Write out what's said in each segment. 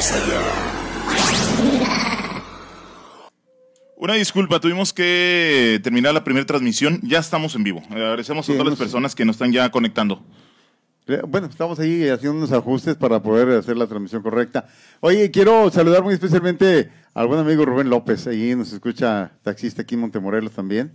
más allá. Una disculpa, tuvimos que terminar la primera transmisión. Ya estamos en vivo. Agradecemos a todas las personas que nos están ya conectando. Eh, Bueno, estamos ahí haciendo unos ajustes para poder hacer la transmisión correcta. Oye, quiero saludar muy especialmente al buen amigo Rubén López. Ahí nos escucha taxista aquí en Montemorelos también.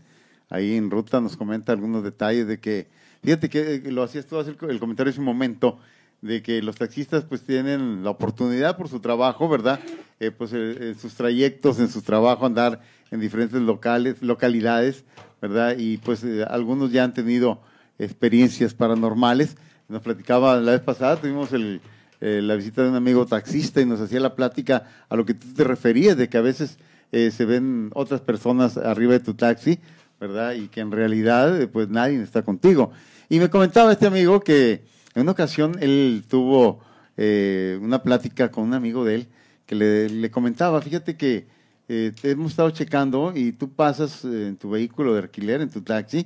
Ahí en ruta nos comenta algunos detalles de que, fíjate que eh, lo hacías tú hacer el comentario hace un momento, de que los taxistas pues tienen la oportunidad por su trabajo, ¿verdad? Eh, pues eh, en sus trayectos, en su trabajo, andar en diferentes locales, localidades, ¿verdad? Y pues eh, algunos ya han tenido experiencias paranormales. Nos platicaba la vez pasada, tuvimos el, la visita de un amigo taxista y nos hacía la plática a lo que tú te referías, de que a veces se ven otras personas arriba de tu taxi, ¿verdad? Y que en realidad pues nadie está contigo. Y me comentaba este amigo que en una ocasión él tuvo eh, una plática con un amigo de él que le, le comentaba, fíjate que eh, te hemos estado checando y tú pasas eh, en tu vehículo de alquiler, en tu taxi,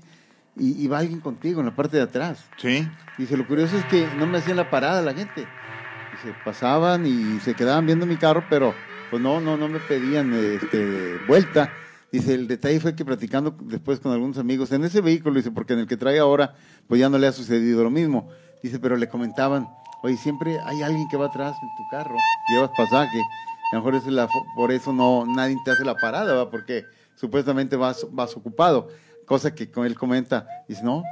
y, y va alguien contigo en la parte de atrás. Sí. Dice, lo curioso es que no me hacían la parada la gente. Dice, pasaban y se quedaban viendo mi carro, pero pues no, no, no me pedían este, vuelta. Dice, el detalle fue que platicando después con algunos amigos en ese vehículo, dice, porque en el que trae ahora, pues ya no le ha sucedido lo mismo. Dice, pero le comentaban, oye, siempre hay alguien que va atrás en tu carro, llevas pasaje. A lo mejor esa es la por eso no nadie te hace la parada, ¿va? porque supuestamente vas, vas ocupado. Cosa que él comenta, dice, no,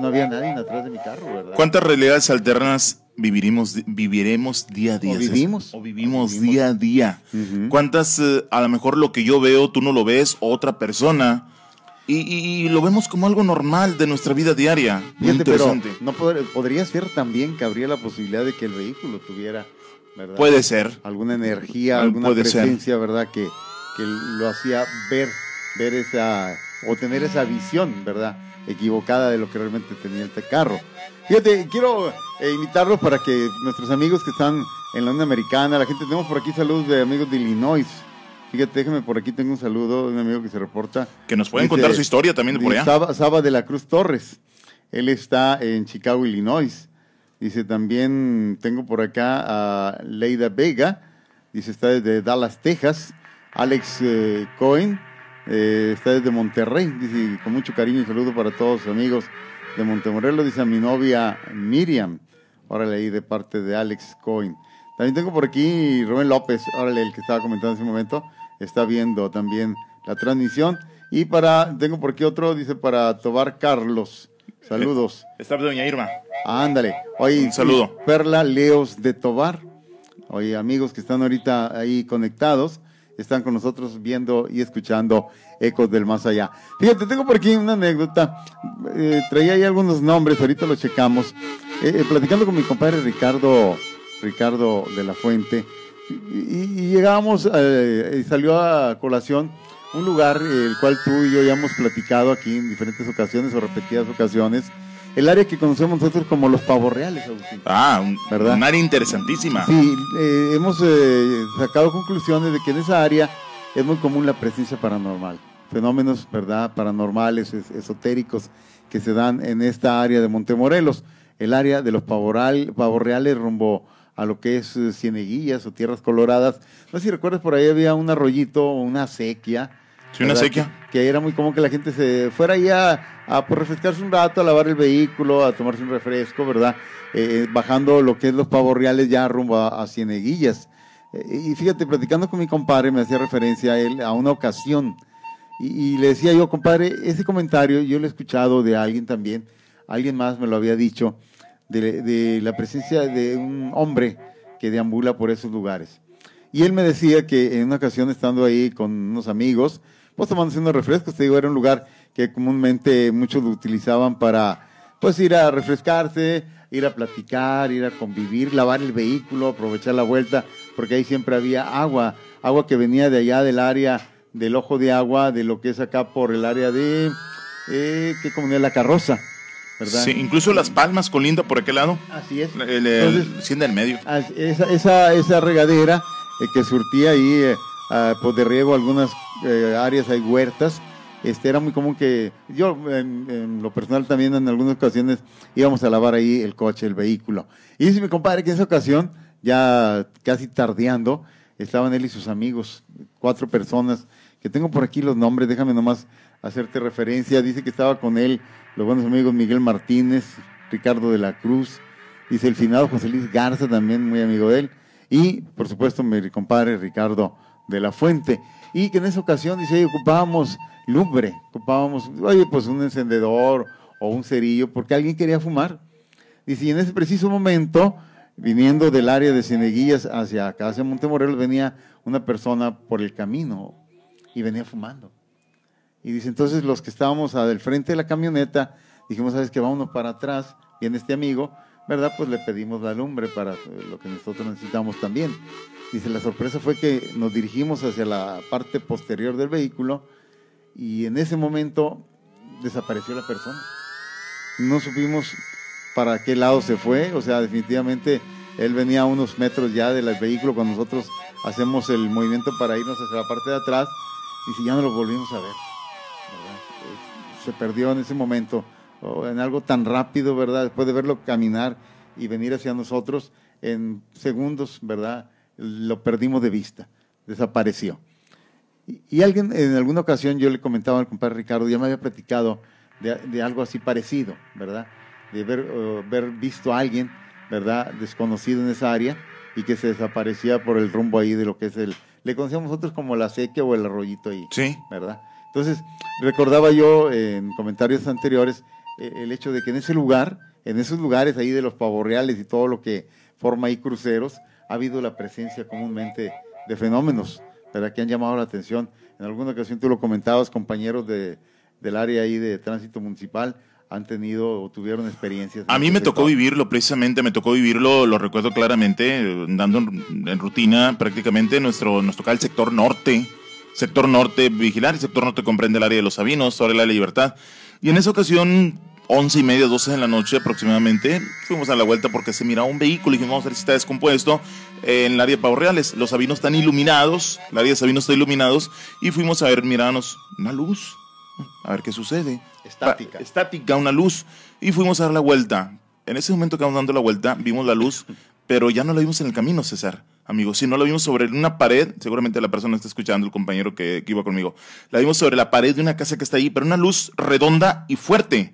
no había nadie atrás de mi carro, ¿verdad? ¿Cuántas realidades alternas viviremos, viviremos día a día? O vivimos. O vivimos, O vivimos. día a día. Ujú. ¿Cuántas, eh, a lo mejor lo que yo veo, tú no lo ves, o otra persona? Y, y- y lo vemos como algo normal de nuestra vida diaria. Fíjate, pero interesante. no podr- podría ser también que habría la posibilidad de que el vehículo tuviera, ¿verdad? Puede ser. alguna energía, alguna puede ser. presencia, ¿verdad? Que, que lo hacía ver, ver esa, o tener esa visión, ¿verdad? Equivocada de lo que realmente tenía este carro. Fíjate, quiero eh, invitarlos para que nuestros amigos que están en la Unión Americana, la gente, tenemos por aquí saludos de amigos de Illinois. Fíjate, déjame por aquí, tengo un saludo de un amigo que se reporta. Que nos pueden Dice- contar su historia también de por allá. Saba, Saba de la Cruz Torres. Él está en Chicago, Illinois. Dice también, tengo por acá a Leida Vega. Dice, está desde Dallas, Texas. Alex eh, Cohen eh, está desde Monterrey. Dice, con mucho cariño y saludo para todos los amigos de Montemorelos. Dice a mi novia Miriam. Órale, ahí de parte de Alex Cohen. También tengo por aquí Rubén López. Órale, el que estaba comentando en ese momento. Está viendo también la transmisión. Y para, tengo por aquí otro, dice para Tobar Carlos. Saludos. Está doña Irma. Ándale. Oye, Un saludo. Perla Leos de Tobar. Oye, amigos que están ahorita ahí conectados, están con nosotros viendo y escuchando Ecos del Más Allá. Fíjate, tengo por aquí una anécdota. Eh, traía ahí algunos nombres, ahorita los checamos. Eh, eh, platicando con mi compadre Ricardo, Ricardo de la Fuente, y, y- y llegamos, eh, y salió a colación un lugar eh, el cual tú y yo ya hemos platicado aquí en diferentes ocasiones o repetidas ocasiones, el área que conocemos nosotros como los pavos reales, Agustín. Ah, un, ¿Verdad? un área interesantísima. Sí, eh, hemos eh, sacado conclusiones de que en esa área es muy común la presencia paranormal, fenómenos, ¿verdad?, paranormales, es- esotéricos que se dan en esta área de Montemorelos, el área de los pavoral, pavos reales rumbo a lo que es eh, Cieneguillas o Tierras Coloradas. No sé si recuerdas, por ahí había un arroyito o una sequía. Sí, una sequía. Que, que era muy común que la gente se fuera ahí a, a, pues, refrescarse un rato, a lavar el vehículo, a tomarse un refresco, ¿verdad? Eh, bajando lo que es los pavos reales ya rumbo a, a Cieneguillas. Eh, y fíjate, platicando con mi compadre, me hacía referencia a él a una ocasión. Y, y le decía yo, compadre, ese comentario yo lo he escuchado de alguien también, alguien más me lo había dicho, de, de la presencia de un hombre que deambula por esos lugares. Y él me decía que en una ocasión estando ahí con unos amigos, pues tomándose unos refrescos, te digo, era un lugar que comúnmente muchos lo utilizaban para pues ir a refrescarse, ir a platicar, ir a convivir, lavar el vehículo, aprovechar la vuelta, porque ahí siempre había agua, agua que venía de allá del área del ojo de agua, de lo que es acá por el área de, eh, ¿qué comunidad? La carroza, ¿verdad? Sí, incluso Las Palmas colinda por aquel lado. Así es. El, el, Entonces, del medio. Esa, esa, esa regadera eh, que surtía ahí eh, pues de riego algunas eh, áreas, hay huertas, este, era muy común que yo, en, lo personal también en algunas ocasiones íbamos a lavar ahí el coche, el vehículo. Y dice mi compadre que en esa ocasión, ya casi tardeando, estaban él y sus amigos, cuatro personas, que tengo por aquí los nombres, déjame nomás hacerte referencia. Dice que estaba con él los buenos amigos Miguel Martínez, Ricardo de la Cruz, dice el finado José Luis Garza, también muy amigo de él, y por supuesto mi compadre Ricardo de la Fuente. Y que en esa ocasión, dice, ocupábamos lumbre, ocupábamos, oye, pues un encendedor o un cerillo, porque alguien quería fumar. Dice, y en ese preciso momento, viniendo del área de Cieneguillas hacia acá, hacia Montemorelos, venía una persona por el camino y venía fumando. Y dice, entonces los que estábamos al frente de la camioneta, dijimos, sabes que vámonos para atrás, viene este amigo, ¿verdad? Pues le pedimos la lumbre para lo que nosotros necesitamos también. Dice, la sorpresa fue que nos dirigimos hacia la parte posterior del vehículo y en ese momento desapareció la persona. No supimos para qué lado se fue, o sea, definitivamente él venía a unos metros ya del vehículo cuando nosotros hacemos el movimiento para irnos hacia la parte de atrás y si ya no lo volvimos a ver se perdió en ese momento, o en algo tan rápido, ¿verdad? Después de verlo caminar y venir hacia nosotros en segundos, ¿verdad? Lo perdimos de vista, desapareció. Y, alguien, en alguna ocasión yo le comentaba al compadre Ricardo, ya me había platicado de, algo así parecido, ¿verdad? De ver, ver visto a alguien, ¿verdad? Desconocido en esa área y que se desaparecía por el rumbo ahí de lo que es el, le conocíamos nosotros como la sequía o el arroyito ahí, sí. ¿verdad? Entonces, recordaba yo en comentarios anteriores eh, el hecho de que en ese lugar, en esos lugares ahí de los pavorreales y todo lo que forma ahí cruceros, ha habido la presencia comúnmente de fenómenos, ¿verdad? Que han llamado la atención. En alguna ocasión tú lo comentabas, compañeros de, del área ahí de tránsito municipal, han tenido o tuvieron experiencias. A mí me tocó vivirlo, precisamente, me tocó vivirlo, lo recuerdo claramente, dando en rutina prácticamente, nuestro, nos tocaba el sector norte, sector norte vigilar, el sector norte comprende el área de los Sabinos, sobre la Libertad. Y en esa ocasión, once y media, doce de la noche aproximadamente, fuimos a la vuelta porque se miraba un vehículo y dijimos, vamos a ver si está descompuesto en el área de Pavos Reales. Los Sabinos están iluminados, el área de Sabinos está iluminados y fuimos a ver, mirarnos una luz, a ver qué sucede. Estática. estática, una luz. Y fuimos a dar la vuelta. En ese momento que dando la vuelta, vimos la luz, pero ya no la vimos en el camino, César amigos. Si no la vimos sobre una pared, seguramente la persona está escuchando, el compañero que, iba conmigo. La vimos sobre la pared de una casa que está ahí, pero una luz redonda y fuerte.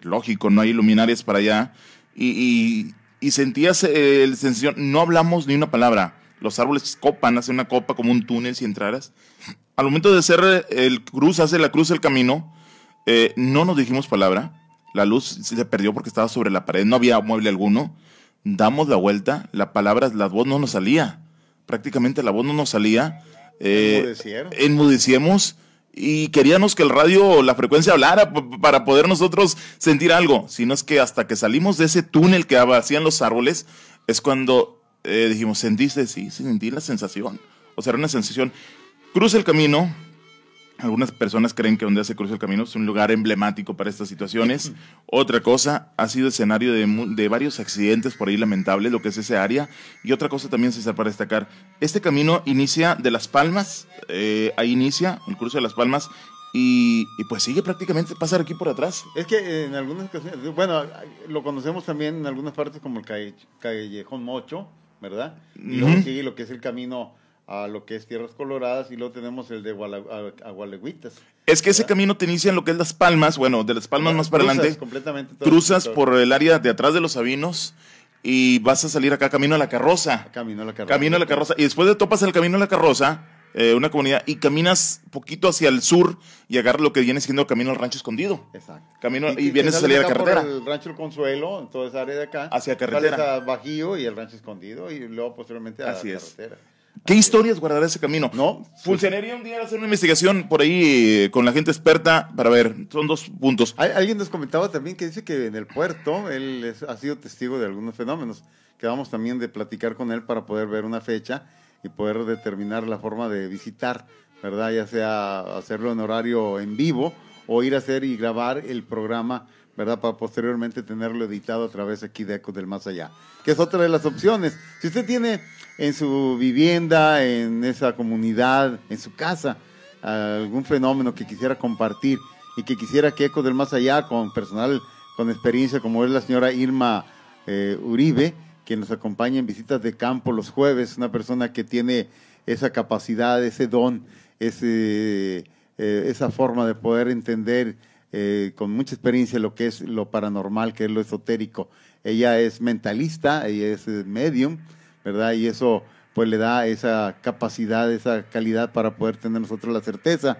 Lógico, no hay luminarias para allá. Y, y, sentías eh, el sensación, no hablamos ni una palabra. Los árboles copan, hacen una copa como un túnel si entraras. Al momento de hacer el cruz, hace la cruz el camino, eh, no nos dijimos palabra. La luz se perdió porque estaba sobre la pared, no había mueble alguno damos la vuelta, la palabra, la voz no nos salía. Prácticamente la voz no nos salía. Eh, enmudecíamos y queríamos que el radio la frecuencia hablara para poder nosotros sentir algo. Sino es que hasta que salimos de ese túnel que hacían los árboles, es cuando eh, dijimos, ¿sentiste? Sí, sentí la sensación. O sea, era una sensación. Cruza el camino, algunas personas creen que donde se cruza el camino es un lugar emblemático para estas situaciones. Otra cosa, ha sido escenario de, varios accidentes por ahí lamentables, lo que es ese área. Y otra cosa también, César, para destacar, este camino inicia de Las Palmas, eh, ahí inicia el cruce de Las Palmas, y, pues sigue prácticamente pasar aquí por atrás. Es que en algunas ocasiones, bueno, lo conocemos también en algunas partes como el Callejón Mocho, ¿verdad? Y luego sigue lo que es el camino a lo que es Tierras Coloradas y luego tenemos el de Agualeguitas. Es que ese camino te inicia en lo que es Las Palmas, bueno, de Las Palmas más para adelante. Completamente cruzas por el área de atrás de los Sabinos y vas a salir acá camino a la carroza. Camino a la carroza. Camino a la carroza. Y después de topas el camino a la carroza, eh, una comunidad, y caminas poquito hacia el sur y agarras lo que viene siendo camino al rancho escondido. Exacto. Camino, y, vienes a salir a la carretera. el rancho El Consuelo, en toda esa área de acá. Hacia carretera. Sales a Bajío y el rancho escondido y luego posteriormente a Así la carretera. ¿Qué historias guardará ese camino? No. Funcionaría un día hacer una investigación por ahí eh, con la gente experta para ver. Son dos puntos. alguien nos comentaba también que dice que en el puerto él ha sido testigo de algunos fenómenos. Quedamos también de platicar con él para poder ver una fecha y poder determinar la forma de visitar, ¿verdad? Ya sea hacerlo en horario en vivo o ir a hacer y grabar el programa, ¿verdad? Para posteriormente tenerlo editado a través aquí de Ecos del Más Allá, que es otra de las opciones. Si usted tiene en su vivienda, en esa comunidad, en su casa, algún fenómeno que quisiera compartir y que quisiera que Eco del Más Allá, con personal con experiencia como es la señora Irma eh, Uribe, que nos acompaña en visitas de campo los jueves, una persona que tiene esa capacidad, ese don, ese, eh, esa forma de poder entender eh, con mucha experiencia lo que es lo paranormal, que es lo esotérico. Ella es mentalista, ella es medium, ¿verdad? Y eso pues le da esa capacidad, esa calidad para poder tener nosotros la certeza,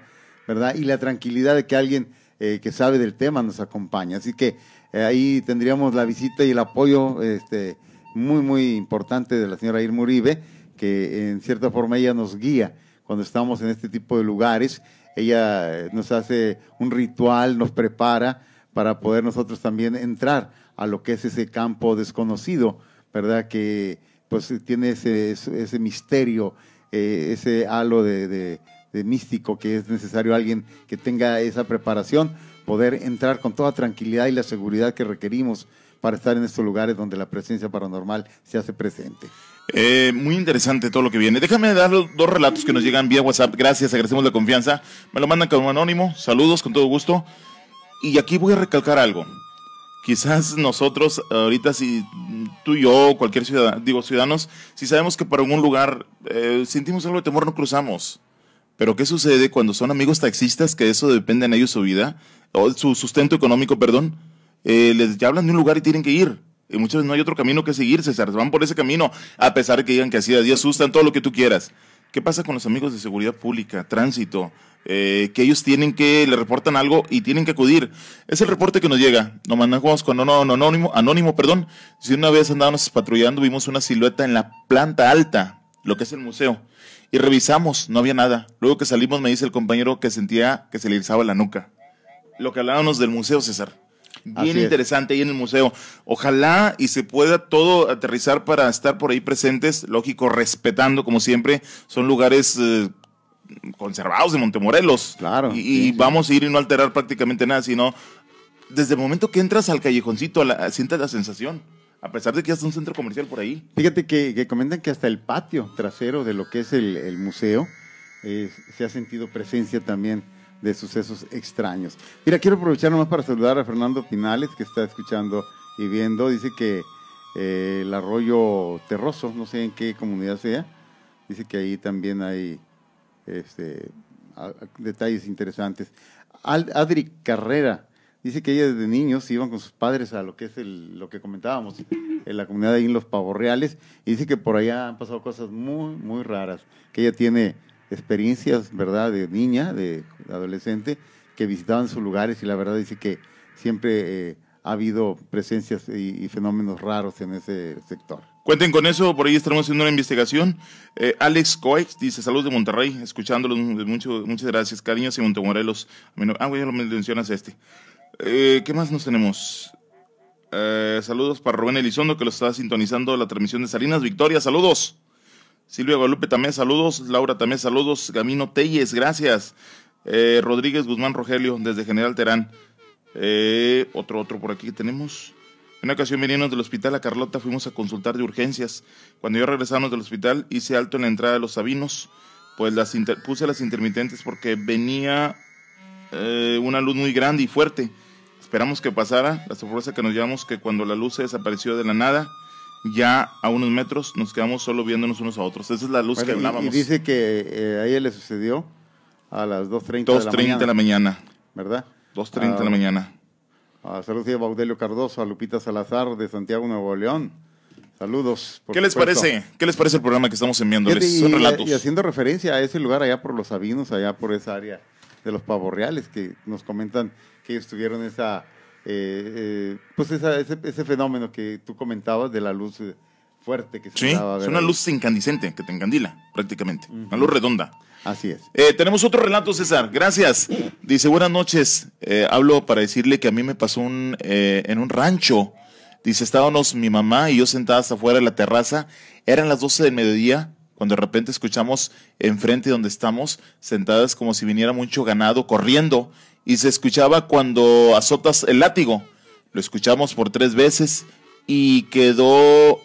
¿verdad? Y la tranquilidad de que alguien eh, que sabe del tema nos acompaña. Así que eh, ahí tendríamos la visita y el apoyo este, muy, muy importante de la señora Irma Uribe, que en cierta forma ella nos guía cuando estamos en este tipo de lugares. Ella eh, nos hace un ritual, nos prepara para poder nosotros también entrar a lo que es ese campo desconocido, ¿verdad? Que pues tiene ese, ese misterio, eh, ese halo de, místico que es necesario alguien que tenga esa preparación, poder entrar con toda tranquilidad y la seguridad que requerimos para estar en estos lugares donde la presencia paranormal se hace presente. Eh, muy interesante todo lo que viene. Déjame dar dos relatos que nos llegan vía WhatsApp. Gracias, agradecemos la confianza. Me lo mandan como anónimo. Saludos, con todo gusto. Y aquí voy a recalcar algo quizás nosotros ahorita si tú y yo, cualquier ciudadano, digo ciudadanos, si sabemos que para algún lugar eh, sentimos algo de temor, no cruzamos. Pero ¿qué sucede cuando son amigos taxistas que eso depende en ellos su vida, o su sustento económico, perdón? Eh, les hablan de un lugar y tienen que ir. Y muchas veces no hay otro camino que seguir, César. Van por ese camino, a pesar de que digan que así día asustan, todo lo que tú quieras. ¿Qué pasa con los amigos de seguridad pública, tránsito? Eh, que ellos tienen que, le reportan algo y tienen que acudir. Es el reporte que nos llega. Nos mandamos con anónimo, anónimo, perdón. Si una vez andábamos patrullando, vimos una silueta en la planta alta, lo que es el museo. Y revisamos, no había nada. Luego que salimos me dice el compañero que sentía que se le irizaba la nuca. Lo que hablábamos del museo, César bien interesante ahí en el museo. Ojalá y se pueda todo aterrizar para estar por ahí presentes, lógico, respetando como siempre, son lugares eh, conservados de Montemorelos. Claro. Y, vamos a ir y no alterar prácticamente nada, sino desde el momento que entras al callejoncito, la, sientes la sensación. A pesar de que ya está un centro comercial por ahí. Fíjate que, comentan que hasta el patio trasero de lo que es el, museo eh, se ha sentido presencia también de sucesos extraños. Mira, quiero aprovechar nomás para saludar a Fernando Pinales, que está escuchando y viendo. Dice que eh, el arroyo Terroso, no sé en qué comunidad sea, dice que ahí también hay este, detalles interesantes. Adri Carrera dice que ella desde niños iban con sus padres a lo que es lo que comentábamos, en la comunidad de ahí en Los Pavorreales, y dice que por allá han pasado cosas muy, muy raras, que ella tiene experiencias, ¿verdad?, de niña, de adolescente, que visitaban sus lugares y la verdad dice que siempre eh, ha habido presencias y, fenómenos raros en ese sector. Cuenten con eso, por ahí estaremos haciendo una investigación. Eh, Alex Coex dice, saludos de Monterrey, escuchándolos, mucho, muchas gracias, cariños y Montemorelos. Ah, ya lo mencionas este. Eh, ¿Qué más nos tenemos? saludos para Rubén Elizondo, que lo está sintonizando la transmisión de Salinas. Victoria, saludos. Silvia Guadalupe también saludos, Laura también saludos, Camino Telles, gracias. Eh, Rodríguez Guzmán Rogelio, desde General Terán. Eh, otro, otro por aquí que tenemos. En una ocasión viniendo del hospital a Carlota, fuimos a consultar de urgencias. Cuando yo regresamos del hospital, hice alto en la entrada de los Sabinos, pues las puse las intermitentes porque venía eh, una luz muy grande y fuerte. Esperamos que pasara. La sorpresa que nos llevamos que cuando la luz se desapareció de la nada, ya a unos metros nos quedamos solo viéndonos unos a otros. Esa es la luz que hablábamos. Y, dice que eh, a ella le sucedió a las 2.30 de la mañana. de la mañana. ¿Verdad? 2.30 de la mañana. A saludos a Baudelio Cardoso, a Lupita Salazar de Santiago, Nuevo León. Saludos. ¿Qué les parece? ¿Qué les parece el programa que estamos enviándoles? Son relatos. Y haciendo referencia a ese lugar allá por los Sabinos, allá por esa área de los Pavorreales, que nos comentan que ellos tuvieron esa eh, eh, pues ese, ese, fenómeno que tú comentabas de la luz eh, fuerte que se Sí, es una luz incandescente que te encandila prácticamente, una luz redonda. Así es. tenemos otro relato, César. Gracias. Dice, buenas noches. hablo para decirle que a mí me pasó un, en un rancho. Dice, estábamos mi mamá y yo sentadas afuera en la terraza. Eran las 12 del mediodía cuando de repente escuchamos enfrente donde estamos, sentadas como si viniera mucho ganado corriendo y se escuchaba cuando azotas el látigo. Lo escuchamos por tres veces y quedó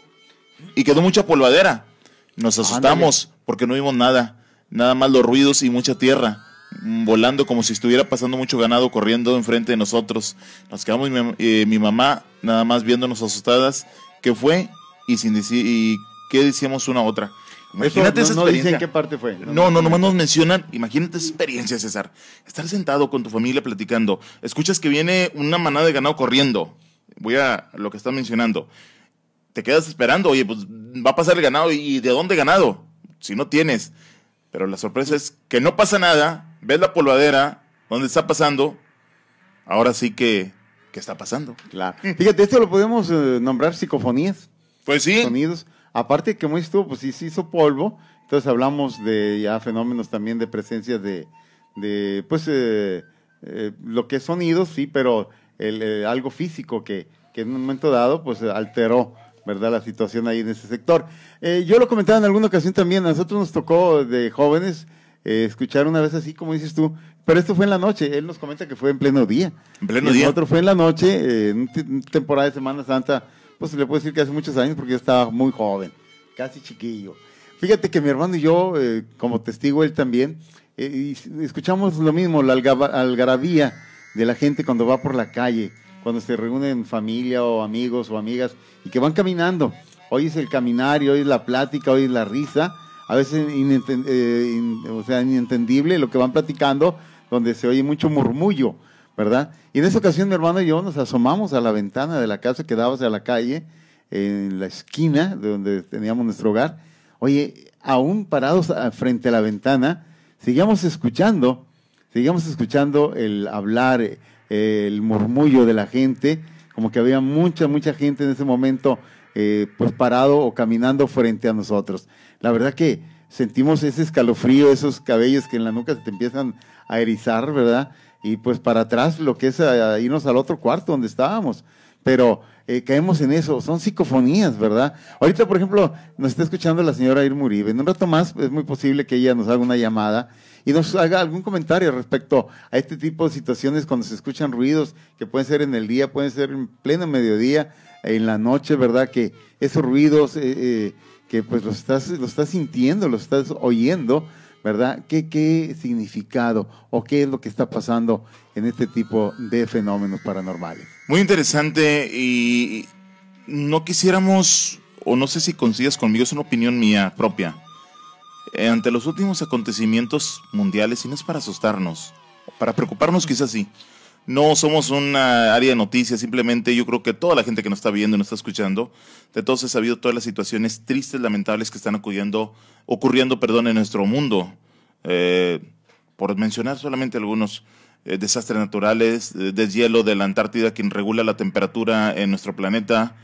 y quedó mucha polvadera. Nos asustamos porque no vimos nada, nada más los ruidos y mucha tierra. mm, volando como si estuviera pasando mucho ganado corriendo enfrente de nosotros. Nos quedamos mi, eh, mi mamá nada más viéndonos asustadas. ¿Qué fue? Y sin decir, y qué decíamos una a otra. Imagínate Eso esa no, no dicen experiencia. qué parte fue. No, no, nomás nos mencionan, imagínate esa experiencia, César. Estar sentado con tu familia platicando, escuchas que viene una manada de ganado corriendo. Voy a lo que estás mencionando. Te quedas esperando, oye, pues va a pasar el ganado y ¿de dónde ganado? Si no tienes. Pero la sorpresa es que no pasa nada, ves la polvadera, donde está pasando, ahora sí que, ¿qué está pasando? Claro. Fíjate, esto lo podemos eh, nombrar psicofonías. Pues sí, sonidos. Aparte, como estuvo, pues sí se hizo polvo. Entonces hablamos de ya fenómenos también de presencia de, de pues, eh, eh, lo que es sonidos, sí, pero el, eh, algo físico que, que en un momento dado, pues alteró, ¿verdad? La situación ahí en ese sector. Yo lo comentaba en alguna ocasión también, a nosotros nos tocó de jóvenes escuchar una vez así, como dices tú, pero esto fue en la noche. Él nos comenta que fue en pleno día. En pleno Y día. Nosotros fue en la noche, eh, en temporada de Semana Santa, pues le puedo decir que hace muchos años porque yo estaba muy joven, casi chiquillo. Fíjate que mi hermano y yo, eh, como testigo él también, eh, escuchamos lo mismo, la algarabía de la gente cuando va por la calle, cuando se reúnen familia o amigos o amigas y que van caminando. Hoy es el caminar y hoy es la plática, hoy es la risa. A veces eh, o sea, inentendible lo que van platicando, donde se oye mucho murmullo, ¿verdad? Y en esa ocasión mi hermano y yo nos asomamos a la ventana de la casa que daba hacia la calle, en la esquina de donde teníamos nuestro hogar. Oye, aún parados a- frente a la ventana, seguíamos escuchando, seguíamos escuchando el hablar, eh, el murmullo de la gente, como que había mucha, mucha gente en ese momento, eh, pues parado o caminando frente a nosotros. La verdad que sentimos ese escalofrío, esos cabellos que en la nuca se te empiezan a erizar, ¿verdad? Y pues para atrás lo que es a- irnos al otro cuarto donde estábamos. Pero eh, caemos en eso, son psicofonías, ¿verdad? Ahorita, por ejemplo, nos está escuchando la señora Irma Uribe. En un rato más es muy posible que ella nos haga una llamada y nos haga algún comentario respecto a este tipo de situaciones cuando se escuchan ruidos que pueden ser en el día, pueden ser en pleno mediodía, en la noche, ¿verdad? Que esos ruidos eh, eh, que pues los estás, los estás sintiendo, los estás oyendo, ¿verdad? ¿Qué, ¿Qué significado o qué es lo que está pasando en este tipo de fenómenos paranormales? Muy interesante y no quisiéramos, o no sé si coincidas conmigo, es una opinión mía propia. Eh, ante los últimos acontecimientos mundiales, y no es para asustarnos, para preocuparnos quizás sí. No somos una área de noticias, simplemente yo creo que toda la gente que nos está viendo y nos está escuchando, de todos he sabido todas las situaciones tristes, lamentables que están acudiendo, ocurriendo perdón, en nuestro mundo. Eh, por mencionar solamente algunos eh, desastres naturales, eh, deshielo de la Antártida, quien regula la temperatura en nuestro planeta,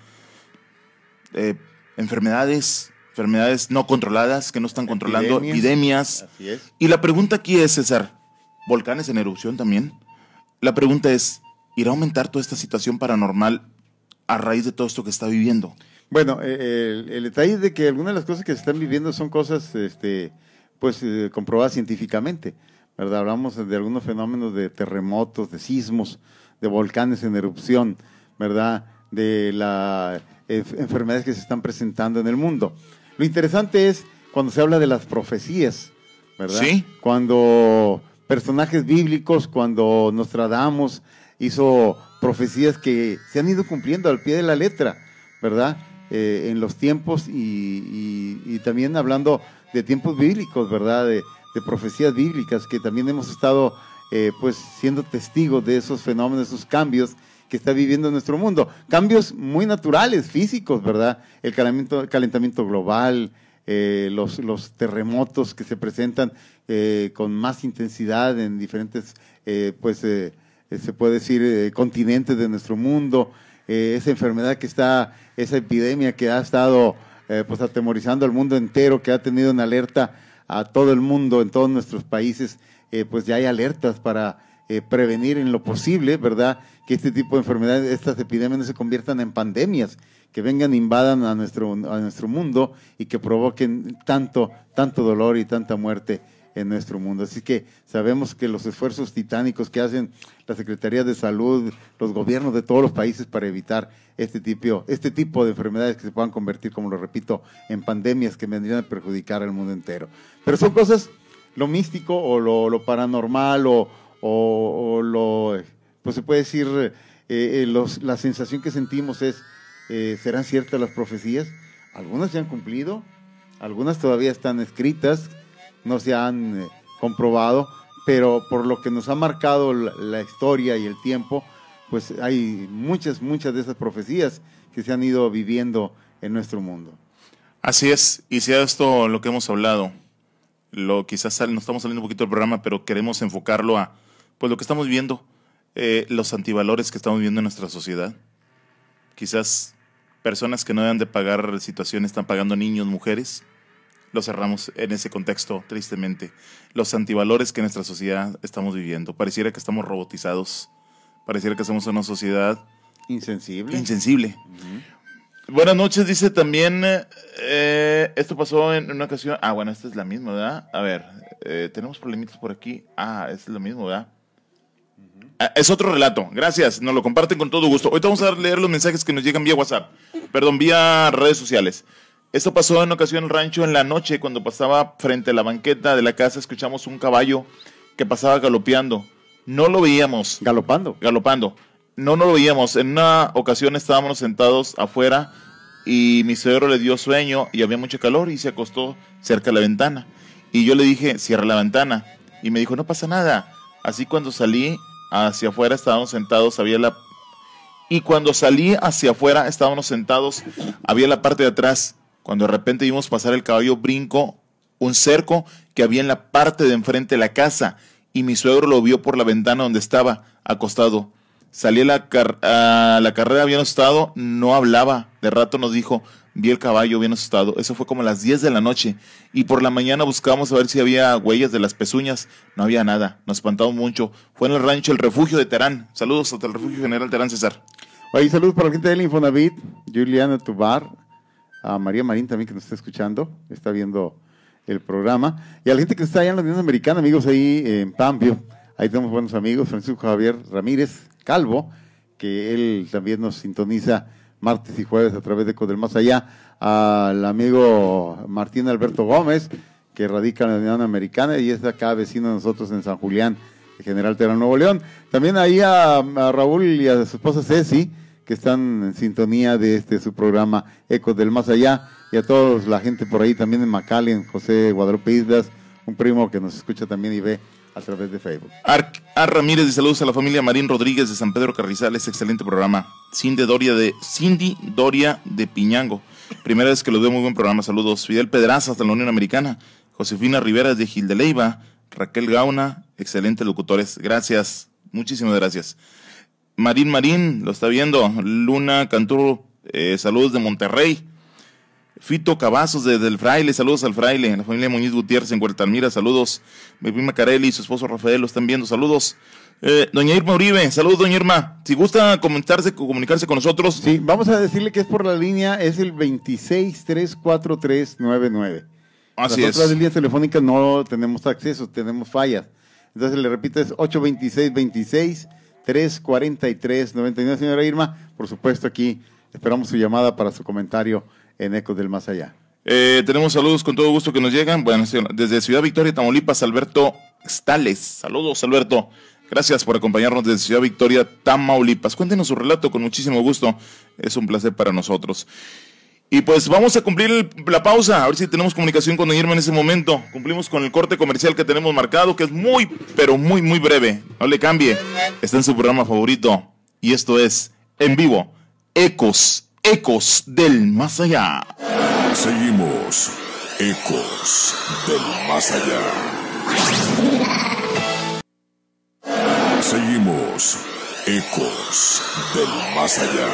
eh, enfermedades, enfermedades no controladas que no están controlando, Epidemias. epidemias. Así es. Y la pregunta aquí es, César, ¿volcanes en erupción también? La pregunta es, ¿irá a aumentar toda esta situación paranormal a raíz de todo esto que está viviendo? Bueno, eh, el, el detalle es de que algunas de las cosas que se están viviendo son cosas, este, pues, eh, comprobadas científicamente, ¿verdad? Hablamos de algunos fenómenos de terremotos, de sismos, de volcanes en erupción, ¿verdad? De las enfermedades que se están presentando en el mundo. Lo interesante es cuando se habla de las profecías, ¿verdad? Sí. Cuando personajes bíblicos, cuando Nostradamus hizo profecías que se han ido cumpliendo al pie de la letra, ¿verdad? Eh, en los tiempos y, también hablando de tiempos bíblicos, ¿verdad? De, de profecías bíblicas que también hemos estado eh, pues siendo testigos de esos fenómenos, esos cambios que está viviendo nuestro mundo. Cambios muy naturales, físicos, ¿verdad? El calentamiento, calentamiento global, eh, los, los terremotos que se presentan eh, con más intensidad en diferentes, eh, pues eh, eh, se puede decir, eh, continentes de nuestro mundo, esa enfermedad que está, esa epidemia que ha estado pues atemorizando al mundo entero, que ha tenido en alerta a todo el mundo, en todos nuestros países, pues ya hay alertas para eh, prevenir en lo posible, ¿verdad? Que este tipo de enfermedades, estas epidemias no se conviertan en pandemias, que vengan, invadan a nuestro, a nuestro mundo y que provoquen tanto, tanto dolor y tanta muerte en nuestro mundo. Así que sabemos que los esfuerzos titánicos que hacen la Secretaría de Salud, los gobiernos de todos los países para evitar este tipo, este tipo de enfermedades que se puedan convertir, como lo repito, en pandemias que vendrían a perjudicar al mundo entero. Pero son cosas lo místico o lo, paranormal o, lo, pues se puede decir, eh, eh, los, la sensación que sentimos es, eh, ¿serán ciertas las profecías? Algunas se han cumplido, algunas todavía están escritas, no se han comprobado, pero por lo que nos ha marcado la, historia y el tiempo, pues hay muchas, muchas de esas profecías que se han ido viviendo en nuestro mundo. Así es, y sea esto lo que hemos hablado, lo quizás nos estamos saliendo un poquito del programa, pero queremos enfocarlo a pues lo que estamos viendo, eh, los antivalores que estamos viendo en nuestra sociedad. Quizás personas que no deben de pagar situaciones están pagando niños, mujeres. Lo cerramos en ese contexto, tristemente. Los antivalores que en nuestra sociedad estamos viviendo. Pareciera que estamos robotizados. Pareciera que somos una sociedad insensible. Insensible. Buenas noches, dice también. Eh, esto pasó en una ocasión. Ah, bueno, esta es la misma, ¿verdad? A ver, eh, tenemos problemitas por aquí. Ah, es lo mismo, ¿verdad? Ah, es otro relato. Gracias, nos lo comparten con todo gusto. Hoy vamos a leer los mensajes que nos llegan vía WhatsApp. Perdón, vía redes sociales. Esto pasó en ocasión en el rancho en la noche, cuando pasaba frente a la banqueta de la casa, escuchamos un caballo que pasaba galopeando. No lo veíamos. Galopando. Galopando no nos lo veíamos. En una ocasión estábamos sentados afuera y mi suegro le dio sueño y había mucho calor y se acostó cerca de la ventana. Y yo le dije, cierra la ventana. Y me dijo, no pasa nada. Así cuando salí hacia afuera estábamos sentados, había la... Y cuando salí hacia afuera estábamos sentados, había la parte de atrás. Cuando de repente vimos pasar el caballo brinco, un cerco que había en la parte de enfrente de la casa. Y mi suegro lo vio por la ventana donde estaba acostado. Salí a la, carrera bien asustado, no hablaba. De rato nos dijo, vi el caballo bien asustado. Eso fue como a las 10 de la noche. Y por la mañana buscábamos a ver si había huellas de las pezuñas. No había nada. Nos espantamos mucho. Fue en el rancho El Refugio de Terán. Saludos hasta el Refugio General Terán, César. Oye, saludos para la gente del Infonavit, Juliana Tubar, a María Marín también que nos está escuchando, está viendo el programa. Y a la gente que está allá en la Unión Americana, amigos ahí en Pampio. Ahí tenemos buenos amigos, Francisco Javier Ramírez, Calvo, que él también nos sintoniza martes y jueves a través de Codel Más Allá, al amigo Martín Alberto Gómez, que radica en la Unión Americana y es acá vecino de nosotros en San Julián, General Terán Nuevo León. También ahí a, Raúl y a su esposa Ceci, que están en sintonía de este su programa Ecos del Más Allá, y a toda la gente por ahí también en Macallen, José Guadalupe Islas, un primo que nos escucha también y ve a través de Facebook. Ar, Ramírez de saludos a la familia Marín Rodríguez de San Pedro Carrizales, excelente programa. Cindy Doria de, Cindy Doria de Piñango, primera vez que lo veo, muy buen programa, saludos. Fidel Pedraza hasta la Unión Americana, Josefina Rivera de Gil de Leiva, Raquel Gauna, excelentes locutores, gracias, muchísimas gracias. Marín Marín, lo está viendo, Luna Canturo, eh, saludos de Monterrey. Fito Cavazos desde el Fraile, saludos al Fraile, la familia Muñiz Gutiérrez en Huerta Almira, saludos. Mi prima Carelli y su esposo Rafael lo están viendo, saludos. Eh, doña Irma Uribe, saludos doña Irma. Si gusta comentarse, comunicarse con nosotros. Sí, vamos a decirle que es por la línea, es el 2634399. Así Las otras líneas telefónicas no tenemos acceso, tenemos fallas. Entonces le repito, es 826 343 99. Señora Irma, por supuesto aquí esperamos su llamada para su comentario en Ecos del Más Allá. Eh, tenemos saludos con todo gusto que nos llegan. Bueno, desde Ciudad Victoria, Tamaulipas, Alberto Stales. Saludos, Alberto. Gracias por acompañarnos desde Ciudad Victoria, Tamaulipas. Cuéntenos su relato con muchísimo gusto. Es un placer para nosotros. Y pues vamos a cumplir la pausa, a ver si tenemos comunicación con Irma en ese momento. Cumplimos con el corte comercial que tenemos marcado, que es muy, pero muy, muy breve. No le cambie. Está en su programa favorito. Y esto es En Vivo, Ecos Ecos del Más Allá. Seguimos. Ecos del Más Allá. Seguimos. Ecos del Más Allá.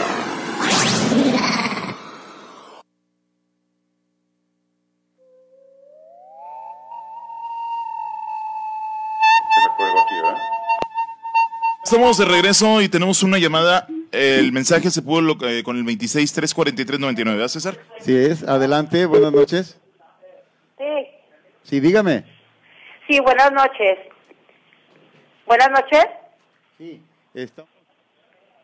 Estamos de regreso y tenemos una llamada el mensaje se pudo eh, con el 26 343 99, ¿verdad, César? Sí, es. Adelante, buenas noches. Sí. Sí, dígame. Sí, buenas noches. Buenas noches. Sí, estamos...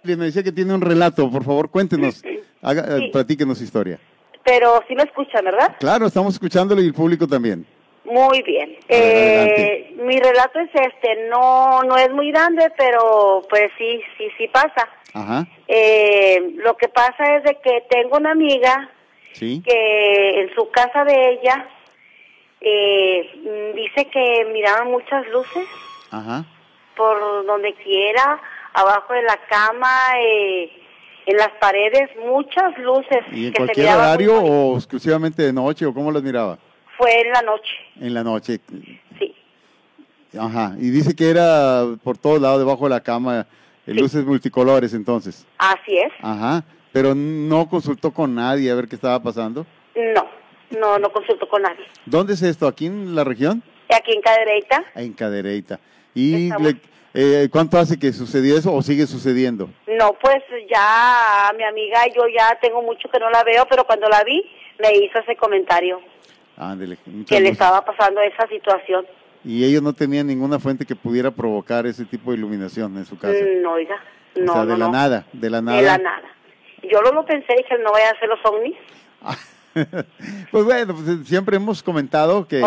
Me decía que tiene un relato, por favor, cuéntenos, haga, eh, platíquenos historia. Pero sí lo escuchan, ¿verdad? Claro, estamos escuchándolo y el público también. Muy bien. Eh, mi relato es este, no no es muy grande, pero pues sí, sí, sí pasa. Ajá, Eh, lo que pasa es de que tengo una amiga sí. que en su casa de ella eh, dice que miraban muchas luces Ajá. por donde quiera, abajo de la cama, eh, en las paredes, muchas luces. ¿Y en que se cualquier muy horario o exclusivamente de noche o cómo las miraba? Fue en la noche, En la noche. sí. Ajá. Y dice que era por todos lados debajo de la cama, Sí. luces multicolores entonces. Así es. Ajá. Pero no consultó con nadie a ver qué estaba pasando. No, no, no consulto con nadie. ¿Dónde es esto? ¿Aquí en la región? Aquí en Cadereyta, En Cadereyta. ¿Y le- eh, cuánto hace que sucedió eso o sigue sucediendo? no, pues ya mi amiga, yo ya tengo mucho que no la veo, pero cuando la vi me hizo ese comentario Ándele. que le luces. estaba pasando esa situación. Y ellos no tenían ninguna fuente que pudiera provocar ese tipo de iluminación en su casa. Mm, No, oiga, no, o sea, de no, la no. nada, de la nada. De la nada. Yo no lo pensé, dije, no vayan a ser los ovnis. pues bueno, pues, eh, siempre hemos comentado que...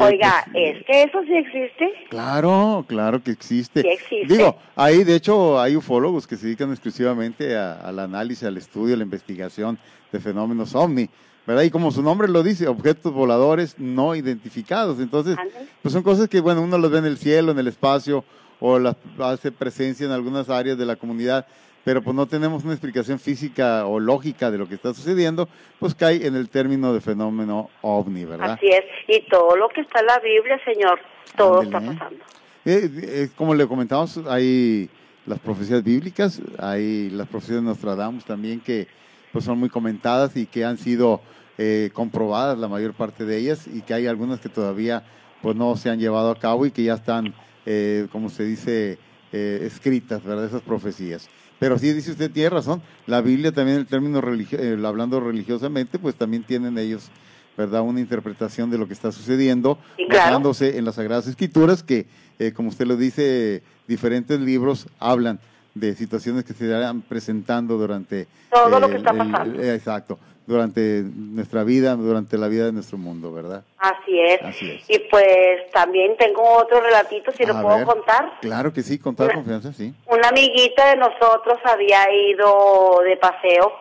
Oiga, pues, es que eso sí existe. Claro, claro que existe. Sí existe. Digo, ahí de hecho hay ufólogos que se dedican exclusivamente a- al análisis, al estudio, a la investigación de fenómenos ovni, ¿verdad? Y como su nombre lo dice, objetos voladores no identificados. Entonces, pues son cosas que, bueno, uno los ve en el cielo, en el espacio, o las hace presencia en algunas áreas de la comunidad, pero pues no tenemos una explicación física o lógica de lo que está sucediendo, pues cae en el término de fenómeno ovni, ¿verdad? Así es. Y todo lo que está en la Biblia, Señor, todo está pasando. Eh, eh, como le comentamos, hay las profecías bíblicas, hay las profecías de Nostradamus también que pues, son muy comentadas y que han sido eh, comprobadas la mayor parte de ellas y que hay algunas que todavía pues no se han llevado a cabo y que ya están, eh, como se dice, eh, escritas, ¿verdad? Esas profecías. Pero sí, dice usted, tiene razón, la Biblia también, el término religio- eh, hablando religiosamente, pues también tienen ellos, ¿verdad? Una interpretación de lo que está sucediendo, Sí, claro. basándose en las Sagradas Escrituras que, como usted lo dice, diferentes libros hablan de situaciones que se irán presentando durante... Todo lo que está pasando. eh, exacto, durante nuestra vida, durante la vida de nuestro mundo, ¿verdad? Así es. Así es. Y pues también tengo otro relatito, si lo puedo contar. Claro que sí, con toda Una- confianza, sí. Una amiguita de nosotros había ido de paseo,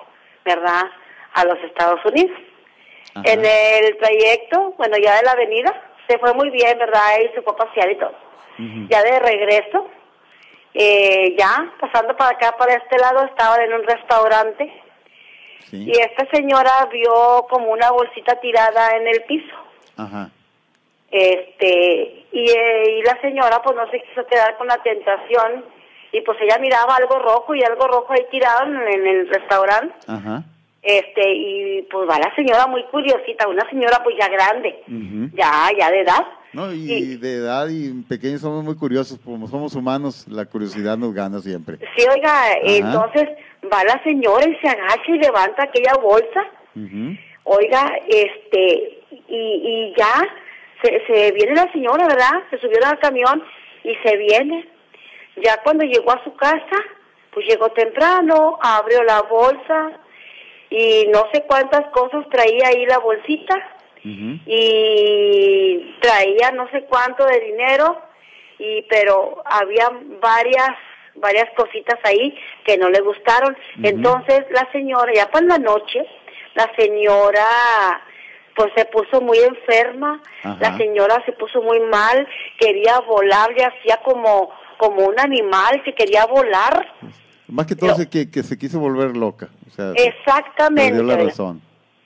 ¿verdad? A los Estados Unidos. Ajá. En el trayecto, bueno, ya de la avenida, se fue muy bien, ¿verdad? Y se fue a pasear y todo. Ya de regreso, eh, ya pasando para acá, para este lado, estaban en un restaurante Sí. y esta señora vio como una bolsita tirada en el piso. Ajá. Este, y, eh, y la señora pues no se quiso quedar con la tentación y pues ella miraba algo rojo y algo rojo ahí tirado en, en el restaurante. Ajá. Este, y pues va la señora muy curiosita, una señora pues ya grande, ya, ya de edad. No, y Y- de edad y pequeños somos muy curiosos, como somos humanos, la curiosidad nos gana siempre. Sí, oiga, entonces va la señora y se agacha y levanta aquella bolsa. Oiga, este, y, y ya se, se viene la señora, ¿verdad? Se subió al camión y se viene. Ya cuando llegó a su casa, pues llegó temprano, abrió la bolsa y no sé cuántas cosas traía ahí la bolsita y traía no sé cuánto de dinero y pero había varias varias cositas ahí que no le gustaron entonces la señora ya para la noche la señora pues se puso muy enferma Ajá. la señora se puso muy mal quería volar le hacía como como un animal que quería volar Más que todo Pero- que, que se quiso volver loca. O sea, exactamente.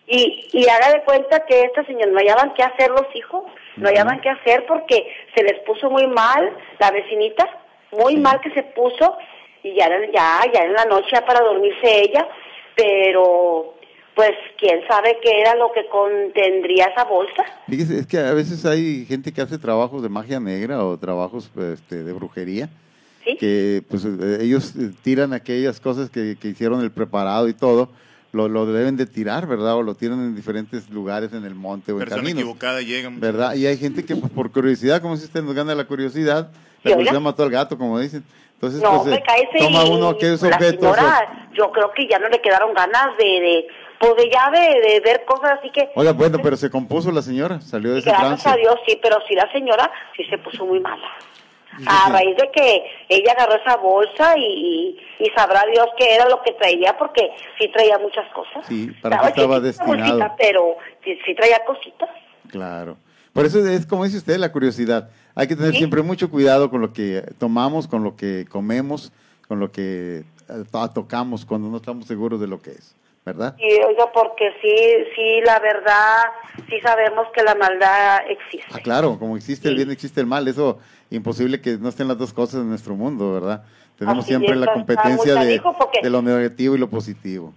Y, y haga de cuenta que esta señora no hallaban qué hacer los hijos, no hallaban qué hacer porque se les puso muy mal la vecinita, muy mal que se puso y ya, ya, ya en la noche ya para dormirse ella, pero pues quién sabe qué era lo que contendría esa bolsa. Fíjese, es que a veces hay gente que hace trabajos de magia negra o trabajos este, de brujería, ¿Sí? que pues ellos tiran aquellas cosas que, que hicieron el preparado y todo, lo, lo deben de tirar, ¿verdad? O lo tiran en diferentes lugares, en el monte o en Persona caminos. equivocada llega. muchas ¿Verdad? Y hay gente que pues, por curiosidad, como si usted nos gana la curiosidad, ¿Y la curiosidad mató al gato, como dicen. Entonces, No, pues, me eh, toma uno aquellos la objetos. yo creo que ya no le quedaron ganas de, de pues de ya de, de ver cosas así que... Oiga, bueno, pero se compuso la señora, salió de ese Gracias trance. a Dios, sí, pero sí la señora sí se puso muy mala. Sí, A sí. raíz de que ella agarró esa bolsa y, y, sabrá Dios qué era lo que traía, porque sí traía muchas cosas. Sí, ¿para qué estaba destinado? bolsita, pero sí, sí traía cositas. Claro. Por eso es como dice usted, la curiosidad. Hay que tener Sí. siempre mucho cuidado con lo que tomamos, con lo que comemos, con lo que eh, to- tocamos cuando no estamos seguros de lo que es, ¿verdad? Y oiga, porque sí, sí, la verdad, sí sabemos que la maldad existe. Ah, claro, como existe el Sí. bien, existe el mal. Eso imposible que no estén las dos cosas en nuestro mundo, ¿verdad? Tenemos Así siempre la competencia de, lo negativo y lo positivo.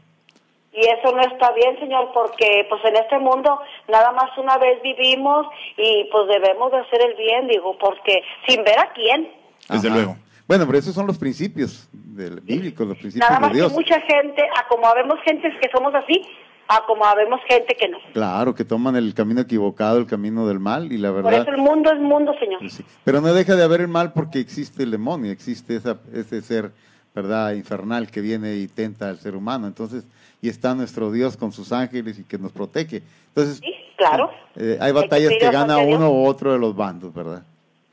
Y eso no está bien, señor, porque pues en este mundo nada más una vez vivimos y pues debemos de hacer el bien, digo, porque sin ver a quién. Desde Ajá. luego. Bueno, pero esos son los principios del bíblicos, los principios Nada de más que mucha gente, a como habemos gente que somos así, a como habemos gente que no. Claro, que toman el camino equivocado, el camino del mal, y la Por verdad. eso el mundo es mundo, señor. Pues sí. Pero no deja de haber el mal porque existe el demonio, existe esa, ese ser, ¿verdad?, infernal que viene y tenta al ser humano. Entonces, y está nuestro Dios con sus ángeles y que nos protege. Entonces, Sí, claro. eh, hay Hay que batallas pedir que bastante gana uno u otro de los bandos, ¿verdad?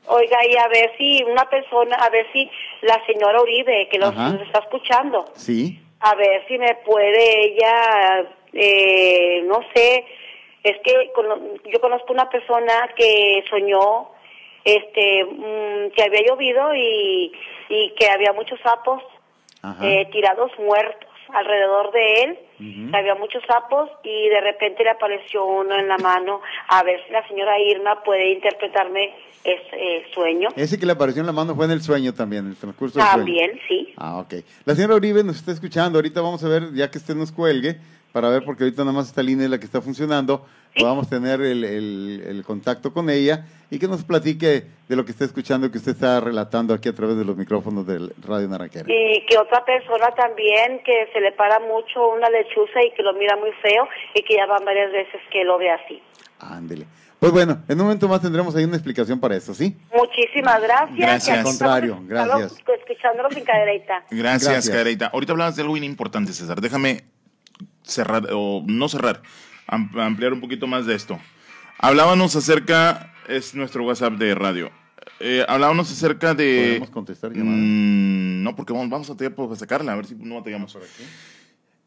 Oiga, y a ver si una persona, a ver si la señora Uribe, que los, nos está escuchando, Sí. a ver si me puede ella, eh, no sé, es que yo conozco una persona que soñó este mm, que había llovido y, y que había muchos sapos eh, tirados muertos alrededor de él, había muchos sapos y de repente le apareció uno en la mano, a ver si la señora Irma puede interpretarme ese eh, sueño. Ese que le apareció en la mano fue en el sueño también, en el transcurso del sueño. También, sí. Ah, ok. La señora Uribe nos está escuchando. Ahorita vamos a ver, ya que usted nos cuelgue, para ver, porque ahorita nada más esta línea es la que está funcionando, Sí. podamos tener el, el- el contacto con ella y que nos platique de lo que está escuchando, que usted está relatando aquí a través de los micrófonos del Radio Naranquera. Y que otra persona también que se le para mucho una lechuza y que lo mira muy feo y que ya van varias veces que lo ve así. Ándele. Pues bueno, en un momento más tendremos ahí una explicación para eso, ¿sí? Muchísimas gracias. Gracias. Al contrario, gracias. Escuchándolos sin cadereita. Gracias, Gracias. Cadereita. Ahorita hablabas de algo bien importante, César. Déjame cerrar, o no cerrar, am- ampliar un poquito más de esto. Hablábamos acerca, es nuestro WhatsApp de radio. Eh, hablábamos acerca de. ¿Podemos contestar llamadas? Mm, no, porque vamos, vamos a tener que sacarla, a ver si no batallamos.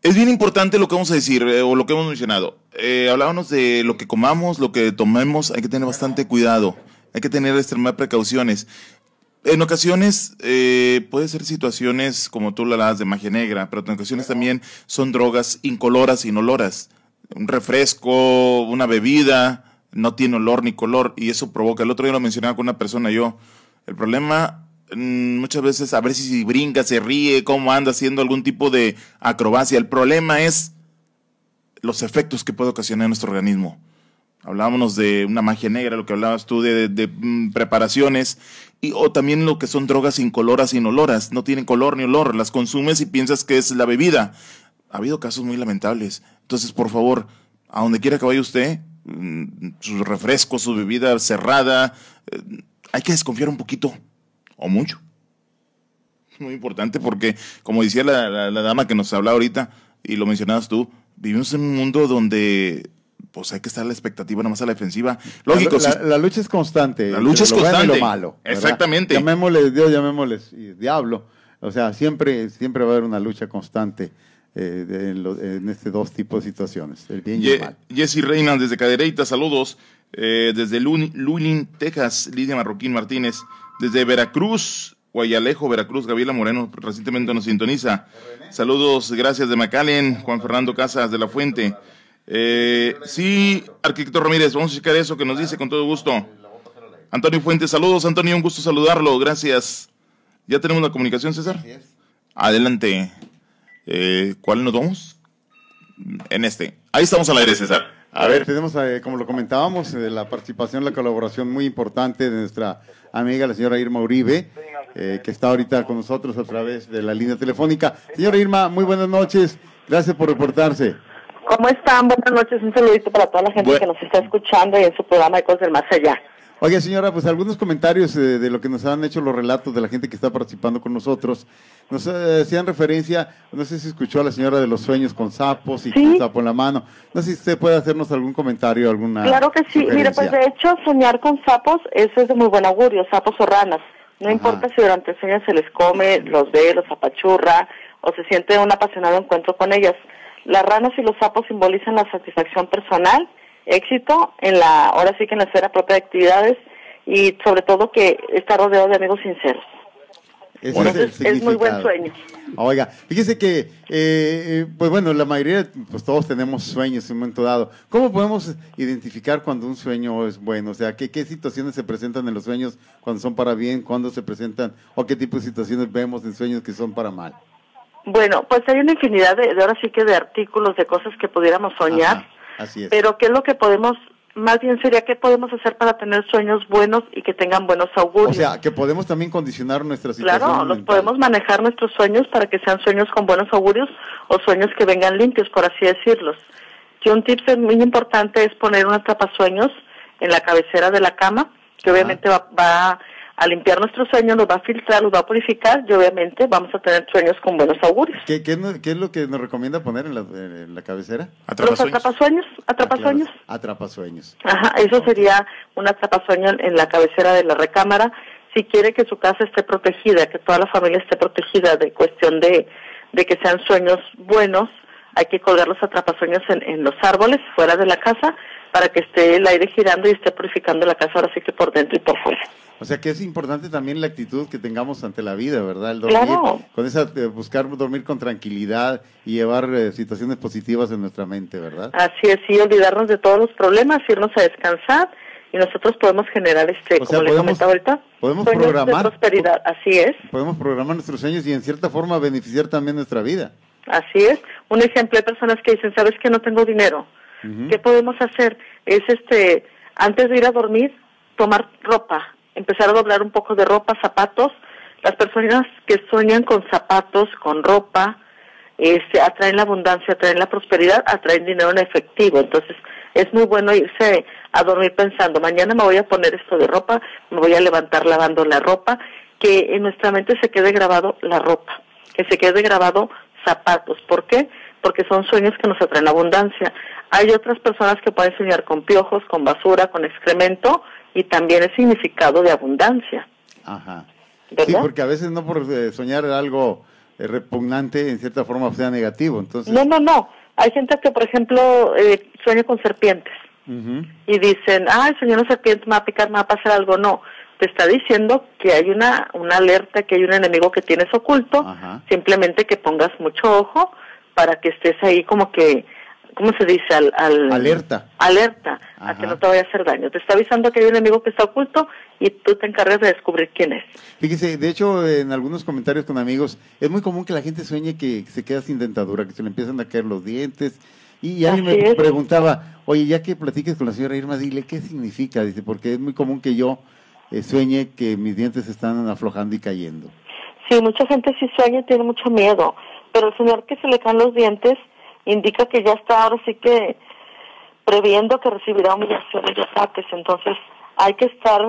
Es bien importante lo que vamos a decir, eh, o lo que hemos mencionado. Eh, hablábamos de lo que comamos, lo que tomemos, hay que tener bastante cuidado, hay que tener extremas precauciones. En ocasiones eh, puede ser situaciones como tú hablabas de magia negra, pero en ocasiones también son drogas incoloras, inoloras. Un refresco, una bebida, no tiene olor ni color y eso provoca. El otro día lo mencionaba con una persona yo. El problema mm, muchas veces a ver si, si brinca, se ríe, cómo anda haciendo algún tipo de acrobacia. El problema es los efectos que puede ocasionar en nuestro organismo. Hablábamos de una magia negra, lo que hablabas tú de, mm, preparaciones, y, o también lo que son drogas incoloras, inoloras, no tienen color ni olor, las consumes y piensas que es la bebida. Ha habido casos muy lamentables. Entonces, por favor, a donde quiera que vaya usted, mm, su refresco, su bebida cerrada, eh, hay que desconfiar un poquito, o mucho. Muy importante porque, como decía la, dama que nos hablaba ahorita, y lo mencionabas tú, vivimos en un mundo donde pues hay que estar a la expectativa, nada más a la defensiva. Lógico, la, si- la- la lucha es constante. La lucha es lo bueno y constante. lo malo. ¿verdad? Exactamente. Llamémosle Dios, llamémosle y diablo. O sea, siempre, siempre va a haber una lucha constante eh, de- en, lo- en este dos tipos de situaciones, el bien y el mal. Jessy Reina desde Cadereyta, saludos. Eh, desde Luling, Texas, Lidia Marroquín Martínez. Desde Veracruz, Guayalejo, Veracruz, Gabriela Moreno recientemente nos sintoniza. Saludos, gracias de Macalen, Juan Fernando Casas de la Fuente. Eh, sí, arquitecto Ramírez, vamos a checar eso que nos dice con todo gusto. Antonio Fuentes, saludos, Antonio, un gusto saludarlo, gracias. ¿Ya tenemos la comunicación, César? Adelante. Eh, ¿Cuál nos vamos? En este. Ahí estamos al aire, César. A ver, tenemos, eh, como lo comentábamos, eh, la participación, la colaboración muy importante de nuestra amiga, la señora Irma Uribe, eh, que está ahorita con nosotros a través de la línea telefónica. Señora Irma, muy buenas noches. Gracias por reportarse. ¿Cómo están? Buenas noches. Un saludito para toda la gente que nos está escuchando y en su programa de Cosas del Más Allá. Oye, señora, pues algunos comentarios eh, de lo que nos han hecho los relatos de la gente que está participando con nosotros. nos eh, hacían referencia, no sé si escuchó a la señora de los sueños con sapos y Sí. con sapo en la mano. No sé si usted puede hacernos algún comentario, alguna. Claro que sí. Mire, pues de hecho, soñar con sapos, eso es de muy buen augurio, sapos o ranas. No Ajá. importa si durante el sueño se les come, los ve, los apachurra o se siente un apasionado encuentro con ellas. Las ranas y los sapos simbolizan la satisfacción personal, éxito en la, ahora sí que en la esfera propia de actividades y sobre todo que está rodeado de amigos sinceros. Ese Entonces, el es muy buen sueño. Oiga, fíjese que, eh, eh, pues bueno, la mayoría, pues todos tenemos sueños en un momento dado. ¿Cómo podemos identificar cuando un sueño es bueno? O sea, ¿qué, qué situaciones se presentan en los sueños cuando son para bien, cuando se presentan, o qué tipo de situaciones vemos en sueños que son para mal? Bueno, pues hay una infinidad de, de ahora sí que de artículos, de cosas que pudiéramos soñar. Ajá, así es. Pero ¿qué es lo que podemos, más bien sería qué podemos hacer para tener sueños buenos y que tengan buenos o augurios? sea, que podemos también condicionar nuestra situación. claro, los podemos manejar nuestros sueños para que sean sueños con buenos augurios o sueños que vengan limpios, por así decirlos. Que un tip muy importante es poner un atrapasueños en la cabecera de la cama, que Ajá. obviamente va, va a limpiar nuestros sueños, los va a filtrar, los va a purificar y obviamente vamos a tener sueños con buenos augurios. ¿Qué, qué, no- qué es lo que nos recomienda poner en la, en la cabecera? Atrapa Los sueños. atrapasueños, atrapasueños. Ah, claro, Atrapasueños. Ajá, eso sería un atrapasueño en- en la cabecera de la recámara. Si quiere que su casa esté protegida, que toda la familia esté protegida de cuestión de, de que sean sueños buenos, hay que colgar los atrapasueños en, en los árboles fuera de la casa para que esté el aire girando y esté purificando la casa ahora sí que por dentro y por fuera. O sea que es importante también la actitud que tengamos ante la vida, ¿verdad? El dormir, Claro. con esa, eh, buscar dormir con tranquilidad y llevar eh, situaciones positivas en nuestra mente, ¿verdad? Así es, y olvidarnos de todos los problemas, irnos a descansar y nosotros podemos generar este, O sea, como le comentaba ahorita, podemos programar- de prosperidad. Así es. Podemos programar nuestros sueños y en cierta forma beneficiar también nuestra vida. Así es. Un ejemplo, hay personas que dicen, ¿sabes que no tengo dinero? ¿Qué podemos hacer? Es, este, antes de ir a dormir, tomar ropa, empezar a doblar un poco de ropa, zapatos. Las personas que sueñan con zapatos, con ropa, este, atraen la abundancia, atraen la prosperidad, atraen dinero en efectivo. Entonces, es muy bueno irse a dormir pensando, mañana me voy a poner esto de ropa, me voy a levantar lavando la ropa, que en nuestra mente se quede grabado la ropa, que se quede grabado zapatos. ¿Por qué? Porque son sueños que nos atraen abundancia. Hay otras personas que pueden soñar con piojos, con basura, con excremento, y también es significado de abundancia. Ajá. ¿Verdad? Sí, porque a veces no por eh, soñar algo eh, repugnante, en cierta forma sea negativo. Entonces, No, no, no. Hay gente que, por ejemplo, eh, sueña con serpientes y dicen, ah, soñé una serpiente, me va a picar, me va a pasar algo. No, te está diciendo que hay una, una alerta, que hay un enemigo que tienes oculto, Ajá. simplemente que pongas mucho ojo para que estés ahí como que, ¿cómo se dice? Al, al- Alerta. Alerta, a que no te vaya a hacer daño. Te está avisando que hay un enemigo que está oculto y tú te encargas de descubrir quién es. Fíjese, de hecho, en algunos comentarios con amigos, es muy común que la gente sueñe que se queda sin dentadura, que se le empiezan a caer los dientes. Y alguien me es. preguntaba, oye, ya que platiques con la señora Irma, dile qué significa. Dice, porque es muy común que yo eh, sueñe que mis dientes están aflojando y cayendo. Sí, mucha gente sí sueña y tiene mucho miedo, pero el señor que se le caen los dientes indica que ya está ahora sí que previendo que recibirá humillaciones y ataques, entonces hay que estar,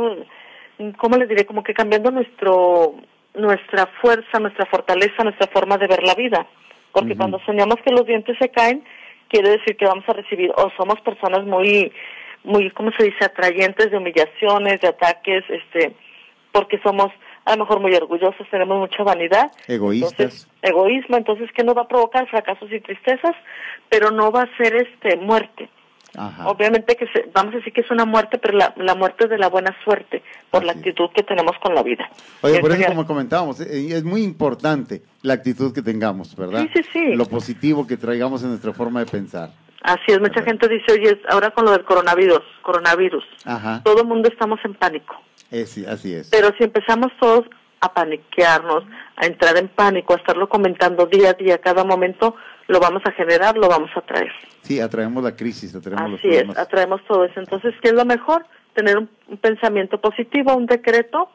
¿cómo le diré? Como que cambiando nuestro nuestra fuerza, nuestra fortaleza, nuestra forma de ver la vida, porque cuando soñamos que los dientes se caen, quiere decir que vamos a recibir, o somos personas muy, muy, ¿cómo se dice?, atrayentes de humillaciones, de ataques, este, porque somos a lo mejor muy orgullosos, tenemos mucha vanidad. Egoístas. Entonces, egoísmo, entonces, ¿qué nos va a provocar? Fracasos y tristezas, pero no va a ser este muerte. Ajá. Obviamente que se- vamos a decir que es una muerte, pero la, la muerte de la buena suerte, por la Así es. actitud que tenemos con la vida. Oye, Y por eso como comentábamos, eh, es muy importante la actitud que tengamos, ¿verdad? Sí, sí, sí. Lo positivo que traigamos en nuestra forma de pensar. Así es, mucha gente dice, oye, ahora con lo del coronavirus, coronavirus, Ajá. todo el mundo estamos en pánico. Sí, así es. Pero si empezamos todos a paniquearnos, a entrar en pánico, a estarlo comentando día a día, cada momento, lo vamos a generar, lo vamos a traer. Sí, atraemos la crisis, atraemos los Así es, atraemos todo eso. Entonces, ¿qué es lo mejor? Tener un, un pensamiento positivo, un decreto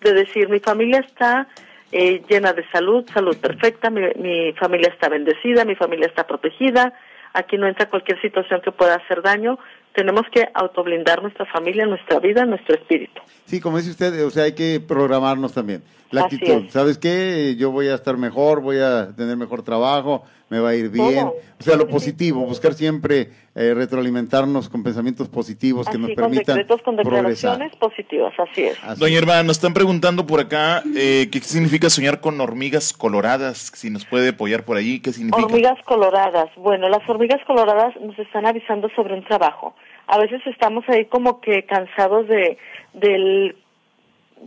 de decir, mi familia está eh, llena de salud, salud perfecta, mi, mi familia está bendecida, mi familia está protegida, aquí no entra cualquier situación que pueda hacer daño, tenemos que autoblindar nuestra familia, nuestra vida, nuestro espíritu. Sí, como dice usted, o sea, hay que programarnos también. La Así actitud, es. ¿sabes qué? Yo voy a estar mejor, voy a tener mejor trabajo, me va a ir bien. O sea, lo positivo, buscar siempre eh, retroalimentarnos con pensamientos positivos que nos con permitan decretos, con progresar. declaraciones positivas, así es. Así Doña Irma, nos están preguntando por acá eh, qué significa soñar con hormigas coloradas. Si nos puede apoyar por ahí, ¿qué significa? Hormigas coloradas. Bueno, las hormigas coloradas nos están avisando sobre un trabajo. A veces estamos ahí como que cansados de, del,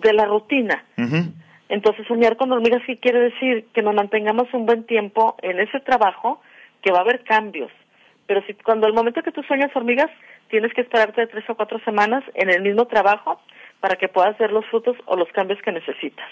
de la rutina. Entonces, soñar con hormigas, ¿qué quiere decir? Que nos mantengamos un buen tiempo en ese trabajo, que va a haber cambios. Pero si cuando el momento que tú sueñas hormigas, tienes que esperarte tres o cuatro semanas en el mismo trabajo para que puedas ver los frutos o los cambios que necesitas.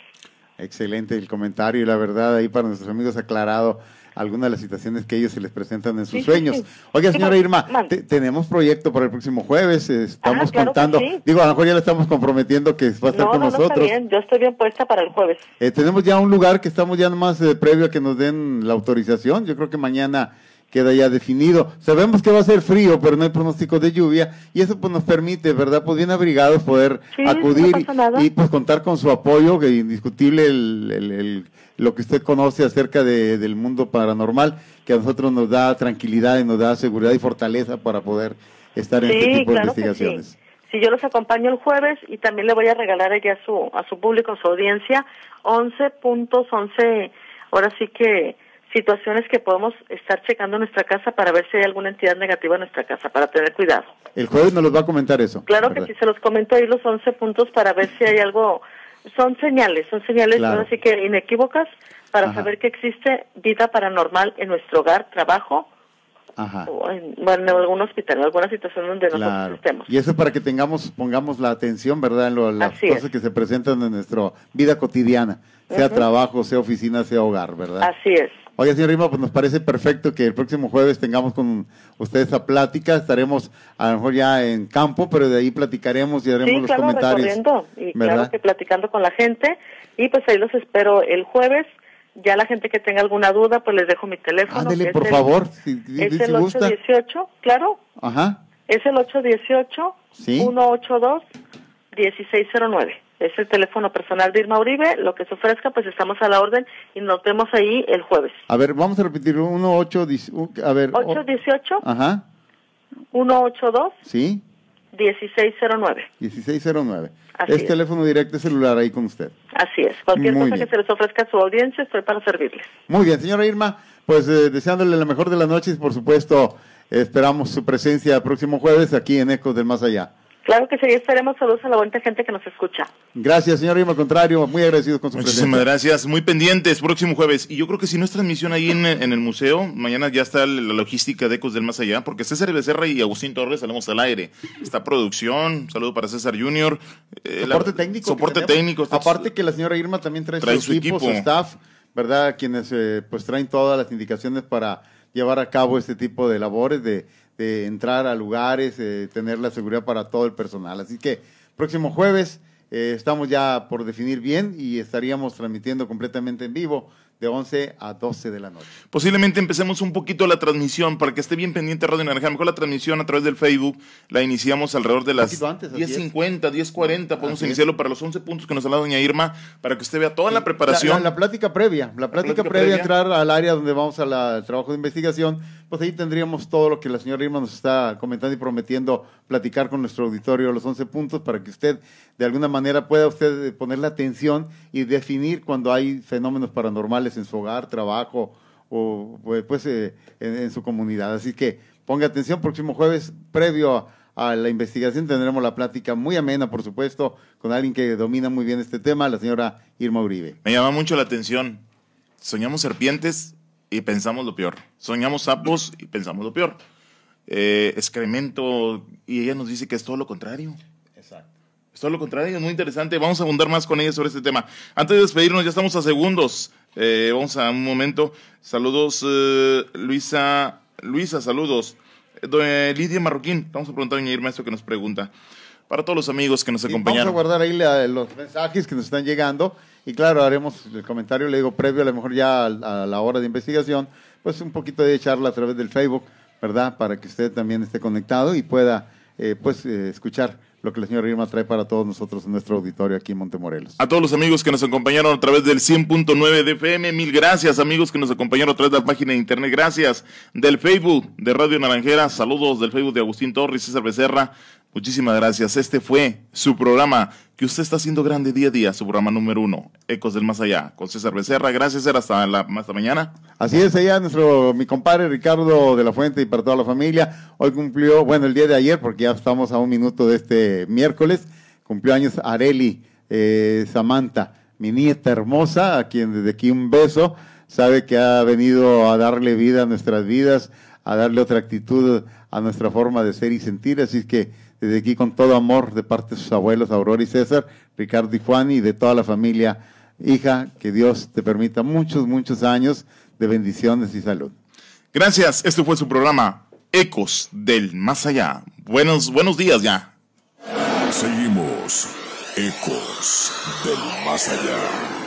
Excelente el comentario y la verdad ahí para nuestros amigos aclarado algunas de las situaciones que ellos se les presentan en sus Sí, sueños. sí. Oiga, señora Irma, te- tenemos proyecto para el próximo jueves, eh, estamos Ah, claro contando, digo, a lo mejor ya le estamos comprometiendo que va a estar No, con no, no, está nosotros. bien. Yo estoy bien puesta para el jueves. Eh, tenemos ya un lugar que estamos ya nomás eh, previo a que nos den la autorización. Yo creo que mañana queda ya definido. Sabemos que va a ser frío, pero no hay pronóstico de lluvia y eso pues nos permite, ¿verdad? Pues bien abrigados poder Sí, no acudir y- pues contar con su apoyo, que indiscutible el, el- el- lo que usted conoce acerca de- del mundo paranormal, que a nosotros nos da tranquilidad y nos da seguridad y fortaleza para poder estar en este Sí, tipo claro de que sí. investigaciones. Sí, yo los acompaño el jueves y también le voy a regalar allá a su, a su público, a su audiencia, 11 puntos, 11, ahora sí que situaciones que podemos estar checando en nuestra casa para ver si hay alguna entidad negativa en nuestra casa, para tener cuidado. El jueves nos los va a comentar eso. Claro ¿verdad? que sí, se los comento ahí los 11 puntos para ver si hay algo, son señales, son señales Claro. ahora sí que inequívocas para Ajá. saber que existe vida paranormal en nuestro hogar, trabajo Ajá. o en, bueno, en algún hospital, en alguna situación donde nosotros Claro. estemos. Y eso para que tengamos, pongamos la atención, ¿verdad? En lo- las Así cosas es. que se presentan en nuestra vida cotidiana, sea trabajo, sea oficina, sea hogar, ¿verdad? Así es. Oiga, señor Rima, pues nos parece perfecto que el próximo jueves tengamos con ustedes esa plática. Estaremos a lo mejor ya en campo, pero de ahí platicaremos y haremos Sí, los claro, comentarios. y ¿verdad? claro que platicando con la gente y pues ahí los espero el jueves. Ya la gente que tenga alguna duda, pues les dejo mi teléfono. es por el- favor, si, Es si el gusta. 818, claro, Ajá, es el 818 Sí. 182 1609. Es el teléfono personal de Irma Uribe. Lo que se ofrezca, pues estamos a la orden y nos vemos ahí el jueves. a ver, vamos a repetir, uno, ocho, diez- un- a ver. o- 818 Ajá, 182 sí, 1609. 1609. Así es es. teléfono directo celular ahí con usted. Así es. Cualquier Muy cosa bien. que se les ofrezca a su audiencia, estoy para servirles. Muy bien, señora Irma, pues eh, deseándole la mejor de las noches, por supuesto, esperamos su presencia el próximo jueves aquí en Ecos del Más Allá. Claro que sí, estaremos saludos a la bonita gente que nos escucha. Gracias, señora Irma, al contrario, muy agradecidos con su Muchísimas presencia. gracias. Muy pendientes, próximo jueves. Y yo creo que si no es transmisión ahí en, en el museo, mañana ya está la logística de Ecos del Más Allá, porque César Becerra y Agustín Torres salimos al aire. Está producción, saludo para César Junior. eh, la- Soporte técnico. Soporte técnico. está- Aparte que la señora Irma también trae, Trae su, su equipo, su staff, ¿verdad? Quienes eh, pues traen todas las indicaciones para llevar a cabo este tipo de labores, de, de entrar a lugares, tener la seguridad para todo el personal. Así que próximo jueves eh, estamos ya por definir bien y estaríamos transmitiendo completamente en vivo de 11 a 12 de la noche. Posiblemente empecemos un poquito la transmisión para que esté bien pendiente Radio Naranja. Mejor la transmisión a través del Facebook la iniciamos alrededor de las poquito antes, así es. 10.50, 10.40. Podemos Así es. iniciarlo para los 11 puntos que nos ha dado doña Irma para que usted vea toda la La, preparación. la- la plática previa, la plática, plática previa, previa. entrar al área donde vamos la- al trabajo de investigación, pues ahí tendríamos todo lo que la señora Irma nos está comentando y prometiendo platicar con nuestro auditorio los 11 puntos para que usted de alguna manera pueda usted ponerle atención y definir cuando hay fenómenos paranormales en su hogar, trabajo o pues, pues, eh, en, en su comunidad. Así que ponga atención, próximo jueves previo a a la investigación tendremos la plática muy amena, por supuesto, con alguien que domina muy bien este tema, la señora Irma Uribe. Me llama mucho la atención. Soñamos serpientes y pensamos lo peor. Soñamos sapos y pensamos lo peor. Eh, excremento y ella nos dice que es todo lo contrario. Todo lo contrario, es muy interesante. Vamos a abundar más con ella sobre este tema. Antes de despedirnos, ya estamos a segundos. Eh, vamos a un momento. Saludos, eh, Luisa. Luisa, saludos. Eh, doña Lidia Marroquín, vamos a preguntar a doña Irma esto que nos pregunta. Para todos los amigos que nos Sí, vamos a acompañaron. guardar ahí la- los mensajes que nos están llegando y claro, haremos el comentario, le digo, previo a lo mejor ya a, a la hora de investigación, pues un poquito de charla a través del Facebook, ¿verdad? Para que usted también esté conectado y pueda eh, pues eh, escuchar lo que la señora Irma trae para todos nosotros en nuestro auditorio aquí en Montemorelos. A todos los amigos que nos acompañaron a través del 100.9 de FM, mil gracias amigos que nos acompañaron a través de la página de internet, gracias del Facebook de Radio Naranjera, saludos del Facebook de Agustín Torres, César Becerra, muchísimas gracias. Este fue su programa que usted está haciendo grande día a día, su programa número uno, Ecos del Más Allá, con César Becerra. Gracias, César, hasta, la, hasta mañana. Así es, allá nuestro, mi compadre Ricardo de la Fuente y para toda la familia, hoy cumplió, bueno, el día de ayer, porque ya estamos a un minuto de este miércoles, cumplió años Areli eh, Samantha, mi nieta hermosa, a quien desde aquí un beso, sabe que ha venido a darle vida a nuestras vidas, a darle otra actitud a nuestra forma de ser y sentir, así que desde aquí con todo amor de parte de sus abuelos, Aurora y César, Ricardo y Juan y de toda la familia. Hija, que Dios te permita muchos, muchos años de bendiciones y salud. Gracias, este fue su programa Ecos del Más Allá. Buenos, buenos días ya. Seguimos Ecos del Más Allá.